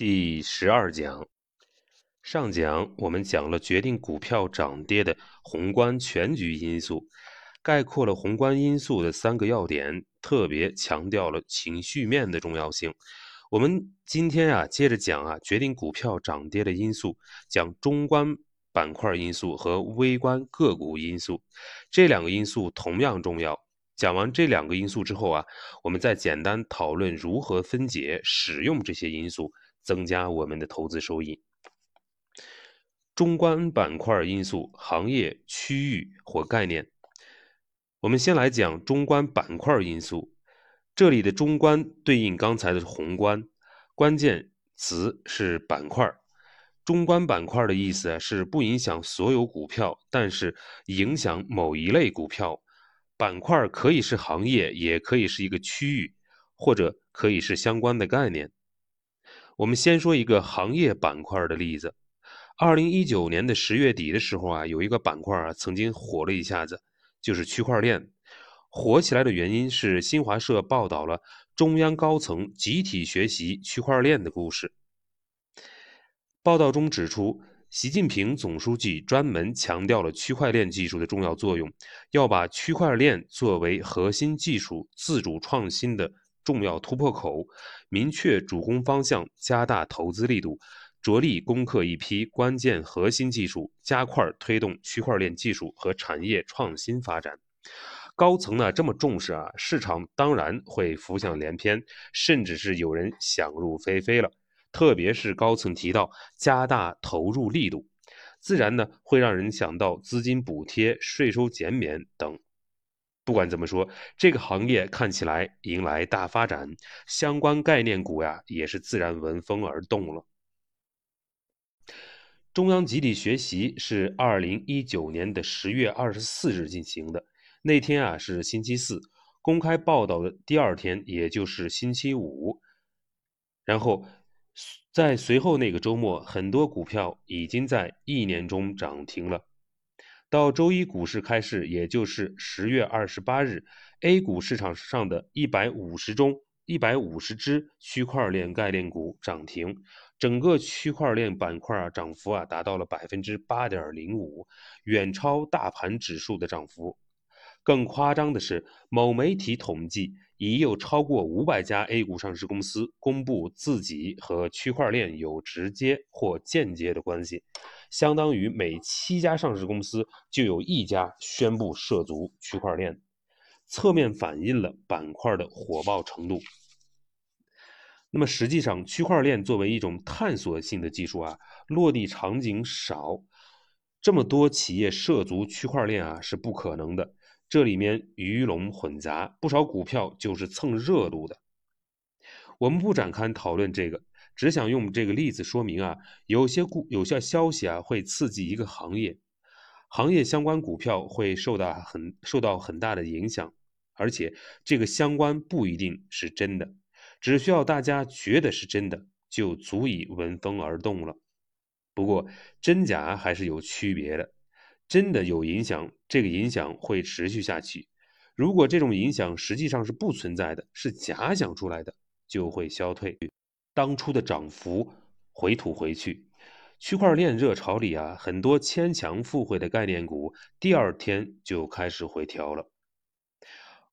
第十二讲，上讲我们讲了决定股票涨跌的宏观全局因素，概括了宏观因素的三个要点，特别强调了情绪面的重要性。我们今天啊，接着讲啊，决定股票涨跌的因素，讲中观板块因素和微观个股因素，这两个因素同样重要。讲完这两个因素之后啊，我们再简单讨论如何分解、使用这些因素。增加我们的投资收益。中观板块因素、行业、区域或概念。我们先来讲中观板块因素。这里的中观对应刚才的宏观，关键词是板块。中观板块的意思是不影响所有股票，但是影响某一类股票。板块可以是行业，也可以是一个区域，或者可以是相关的概念。我们先说一个行业板块的例子。二零一九年的十月底的时候啊，有一个板块啊曾经火了一下子，就是区块链。火起来的原因是新华社报道了中央高层集体学习区块链的故事。报道中指出，习近平总书记专门强调了区块链技术的重要作用，要把区块链作为核心技术自主创新的。重要突破口，明确主攻方向，加大投资力度，着力攻克一批关键核心技术，加快推动区块链技术和产业创新发展。高层呢这么重视啊，市场当然会浮想联翩，甚至是有人想入非非了。特别是高层提到加大投入力度，自然呢会让人想到资金补贴、税收减免等。不管怎么说，这个行业看起来迎来大发展，相关概念股呀也是自然闻风而动了。中央集体学习是二零一九年的十月二十四日进行的，那天啊是星期四，公开报道的第二天，也就是星期五。然后在随后那个周末，很多股票已经在一年中涨停了。到周一股市开市，也就是十月二十八日，A 股市场上的一百五十中一百五十只区块链概念股涨停，整个区块链板块啊涨幅啊达到了百分之八点零五，远超大盘指数的涨幅。更夸张的是，某媒体统计。已有超过五百家 A 股上市公司公布自己和区块链有直接或间接的关系，相当于每七家上市公司就有一家宣布涉足区块链，侧面反映了板块的火爆程度。那么实际上，区块链作为一种探索性的技术啊，落地场景少，这么多企业涉足区块链啊是不可能的。这里面鱼龙混杂，不少股票就是蹭热度的。我们不展开讨论这个，只想用这个例子说明啊，有些股有些消息啊会刺激一个行业，行业相关股票会受到很受到很大的影响，而且这个相关不一定是真的，只需要大家觉得是真的，就足以闻风而动了。不过真假还是有区别的。真的有影响，这个影响会持续下去。如果这种影响实际上是不存在的，是假想出来的，就会消退，当初的涨幅回吐回去。区块链热潮里啊，很多牵强附会的概念股，第二天就开始回调了。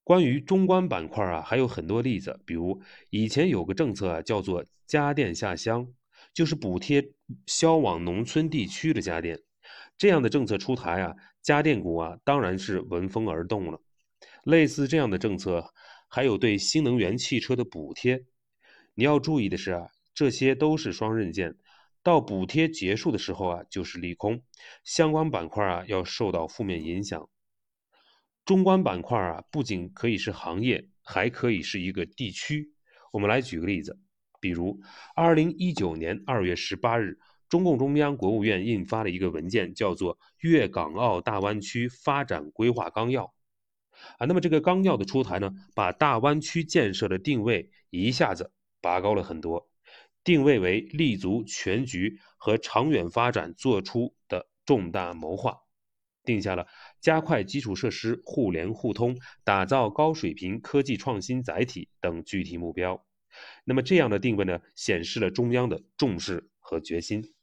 关于中观板块啊，还有很多例子，比如以前有个政策啊，叫做家电下乡，就是补贴销往农村地区的家电。这样的政策出台啊，家电股啊当然是闻风而动了。类似这样的政策，还有对新能源汽车的补贴。你要注意的是啊，这些都是双刃剑，到补贴结束的时候啊，就是利空，相关板块啊要受到负面影响。中观板块啊，不仅可以是行业，还可以是一个地区。我们来举个例子，比如二零一九年二月十八日。中共中央、国务院印发了一个文件，叫做《粤港澳大湾区发展规划纲要》啊。那么这个纲要的出台呢，把大湾区建设的定位一下子拔高了很多，定位为立足全局和长远发展做出的重大谋划，定下了加快基础设施互联互通、打造高水平科技创新载体等具体目标。那么这样的定位呢，显示了中央的重视和决心。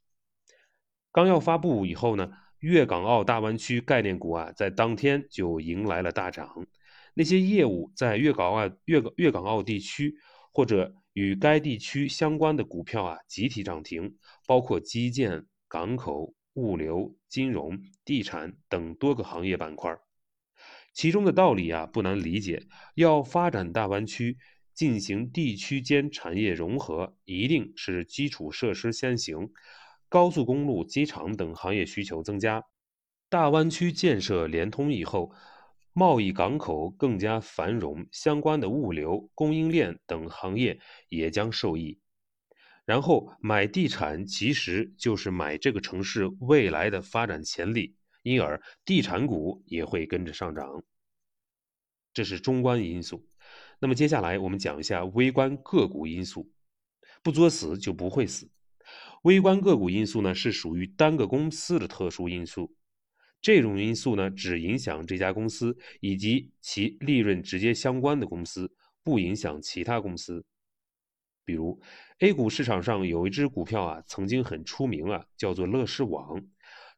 纲要发布以后呢，粤港澳大湾区概念股啊，在当天就迎来了大涨。那些业务在粤港澳粤粤港澳地区或者与该地区相关的股票啊，集体涨停，包括基建、港口、物流、金融、地产等多个行业板块。其中的道理啊，不难理解。要发展大湾区，进行地区间产业融合，一定是基础设施先行。高速公路、机场等行业需求增加，大湾区建设连通以后，贸易港口更加繁荣，相关的物流、供应链等行业也将受益。然后买地产其实就是买这个城市未来的发展潜力，因而地产股也会跟着上涨。这是中观因素。那么接下来我们讲一下微观个股因素，不作死就不会死。微观个股因素呢，是属于单个公司的特殊因素。这种因素呢，只影响这家公司以及其利润直接相关的公司，不影响其他公司。比如，A 股市场上有一只股票啊，曾经很出名啊，叫做乐视网，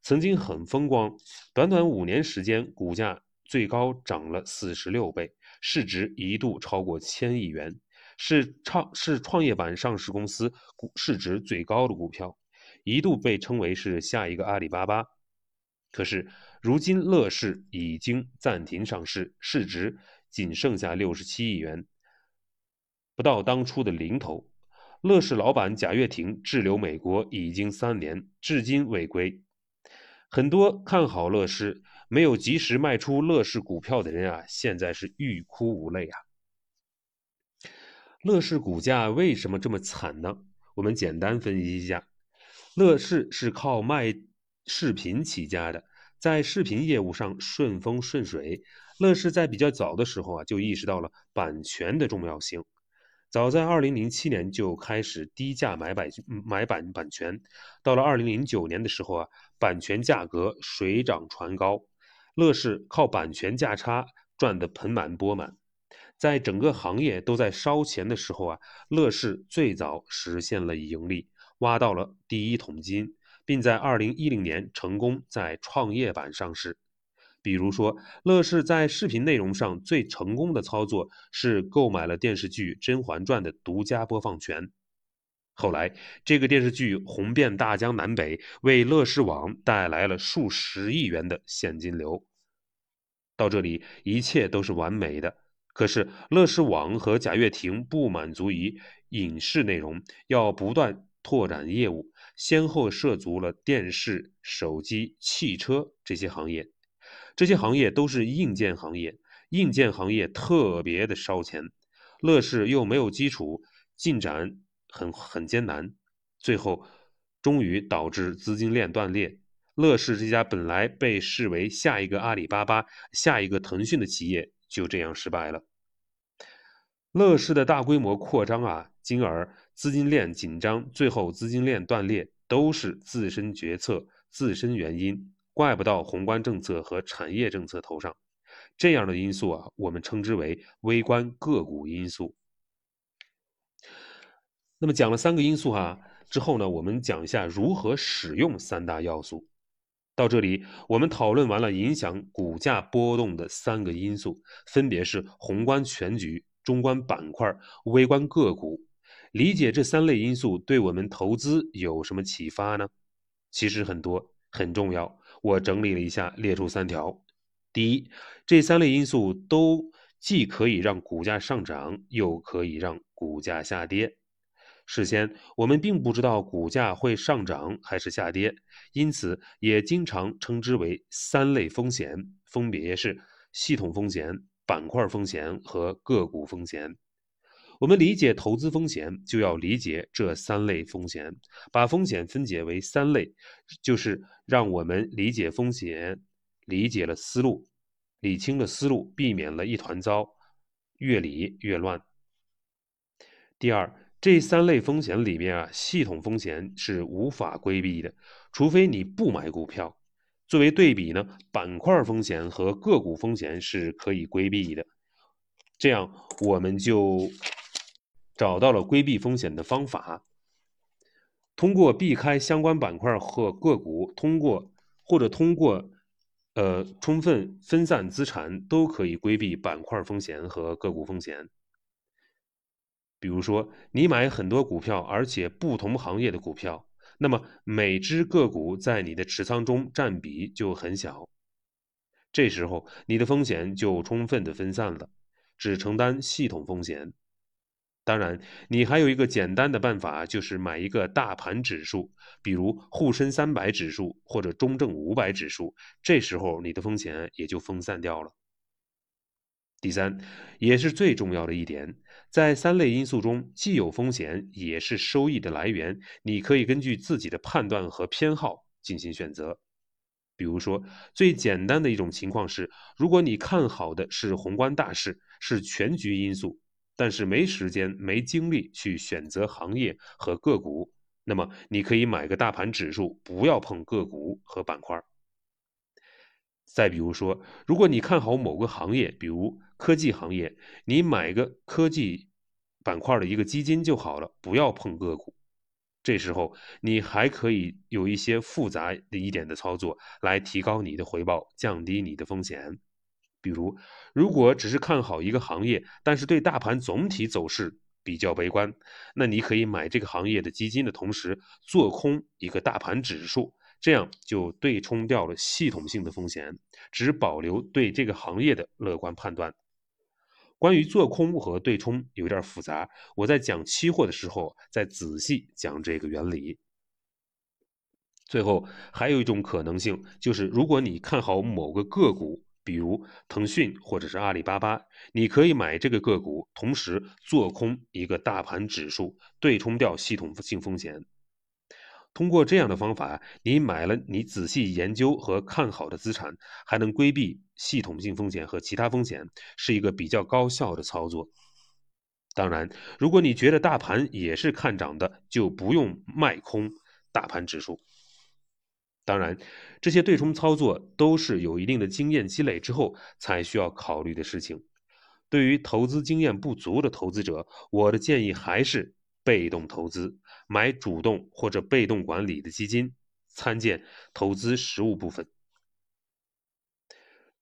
曾经很风光，短短五年时间，股价最高涨了四十六倍，市值一度超过千亿元。是创是创业板上市公司股市值最高的股票，一度被称为是下一个阿里巴巴。可是如今乐视已经暂停上市，市值仅剩下六十七亿元，不到当初的零头。乐视老板贾跃亭滞留美国已经三年，至今未归。很多看好乐视没有及时卖出乐视股票的人啊，现在是欲哭无泪啊。乐视股价为什么这么惨呢？我们简单分析一下，乐视是靠卖视频起家的，在视频业务上顺风顺水。乐视在比较早的时候啊，就意识到了版权的重要性，早在2007年就开始低价买版买版版权，到了2009年的时候啊，版权价格水涨船高，乐视靠版权价差赚得盆满钵满。在整个行业都在烧钱的时候啊，乐视最早实现了盈利，挖到了第一桶金，并在二零一零年成功在创业板上市。比如说，乐视在视频内容上最成功的操作是购买了电视剧《甄嬛传》的独家播放权。后来，这个电视剧红遍大江南北，为乐视网带来了数十亿元的现金流。到这里，一切都是完美的。可是，乐视网和贾跃亭不满足于影视内容，要不断拓展业务，先后涉足了电视、手机、汽车这些行业。这些行业都是硬件行业，硬件行业特别的烧钱。乐视又没有基础，进展很很艰难，最后终于导致资金链断裂。乐视这家本来被视为下一个阿里巴巴、下一个腾讯的企业。就这样失败了。乐视的大规模扩张啊，进而资金链紧张，最后资金链断裂，都是自身决策、自身原因，怪不到宏观政策和产业政策头上。这样的因素啊，我们称之为微观个股因素。那么讲了三个因素哈之后呢，我们讲一下如何使用三大要素。到这里，我们讨论完了影响股价波动的三个因素，分别是宏观全局、中观板块、微观个股。理解这三类因素对我们投资有什么启发呢？其实很多，很重要。我整理了一下，列出三条。第一，这三类因素都既可以让股价上涨，又可以让股价下跌。事先我们并不知道股价会上涨还是下跌，因此也经常称之为三类风险，分别是系统风险、板块风险和个股风险。我们理解投资风险，就要理解这三类风险。把风险分解为三类，就是让我们理解风险，理解了思路，理清了思路，避免了一团糟，越理越乱。第二。这三类风险里面啊，系统风险是无法规避的，除非你不买股票。作为对比呢，板块风险和个股风险是可以规避的。这样我们就找到了规避风险的方法。通过避开相关板块和个股，通过或者通过呃充分分散资产，都可以规避板块风险和个股风险。比如说，你买很多股票，而且不同行业的股票，那么每只个股在你的持仓中占比就很小。这时候，你的风险就充分的分散了，只承担系统风险。当然，你还有一个简单的办法，就是买一个大盘指数，比如沪深三百指数或者中证五百指数，这时候你的风险也就分散掉了。第三，也是最重要的一点，在三类因素中，既有风险，也是收益的来源。你可以根据自己的判断和偏好进行选择。比如说，最简单的一种情况是，如果你看好的是宏观大势，是全局因素。但是没时间、没精力去选择行业和个股，那么你可以买个大盘指数，不要碰个股和板块。再比如说，如果你看好某个行业，比如科技行业，你买个科技板块的一个基金就好了，不要碰个股。这时候你还可以有一些复杂的一点的操作，来提高你的回报，降低你的风险。比如，如果只是看好一个行业，但是对大盘总体走势比较悲观，那你可以买这个行业的基金的同时做空一个大盘指数，这样就对冲掉了系统性的风险，只保留对这个行业的乐观判断。关于做空和对冲有点复杂，我在讲期货的时候再仔细讲这个原理。最后还有一种可能性，就是如果你看好某个个股。比如腾讯或者是阿里巴巴，你可以买这个个股，同时做空一个大盘指数，对冲掉系统性风险。通过这样的方法，你买了你仔细研究和看好的资产，还能规避系统性风险和其他风险，是一个比较高效的操作。当然，如果你觉得大盘也是看涨的，就不用卖空大盘指数。当然，这些对冲操作都是有一定的经验积累之后才需要考虑的事情。对于投资经验不足的投资者，我的建议还是被动投资，买主动或者被动管理的基金。参见投资实务部分。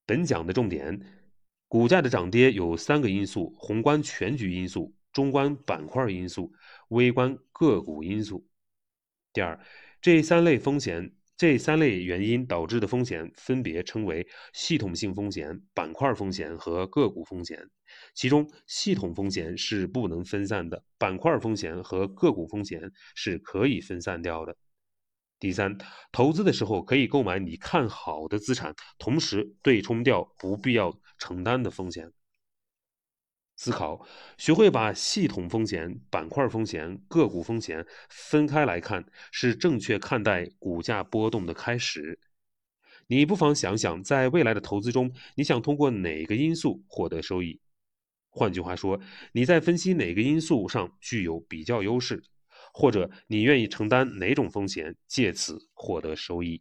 本讲的重点，股价的涨跌有三个因素：宏观全局因素、中观板块因素、微观个股因素。第二，这三类风险。这三类原因导致的风险分别称为系统性风险、板块风险和个股风险。其中，系统风险是不能分散的，板块风险和个股风险是可以分散掉的。第三，投资的时候可以购买你看好的资产，同时对冲掉不必要承担的风险。思考，学会把系统风险、板块风险、个股风险分开来看，是正确看待股价波动的开始。你不妨想想，在未来的投资中，你想通过哪个因素获得收益？换句话说，你在分析哪个因素上具有比较优势，或者你愿意承担哪种风险，借此获得收益？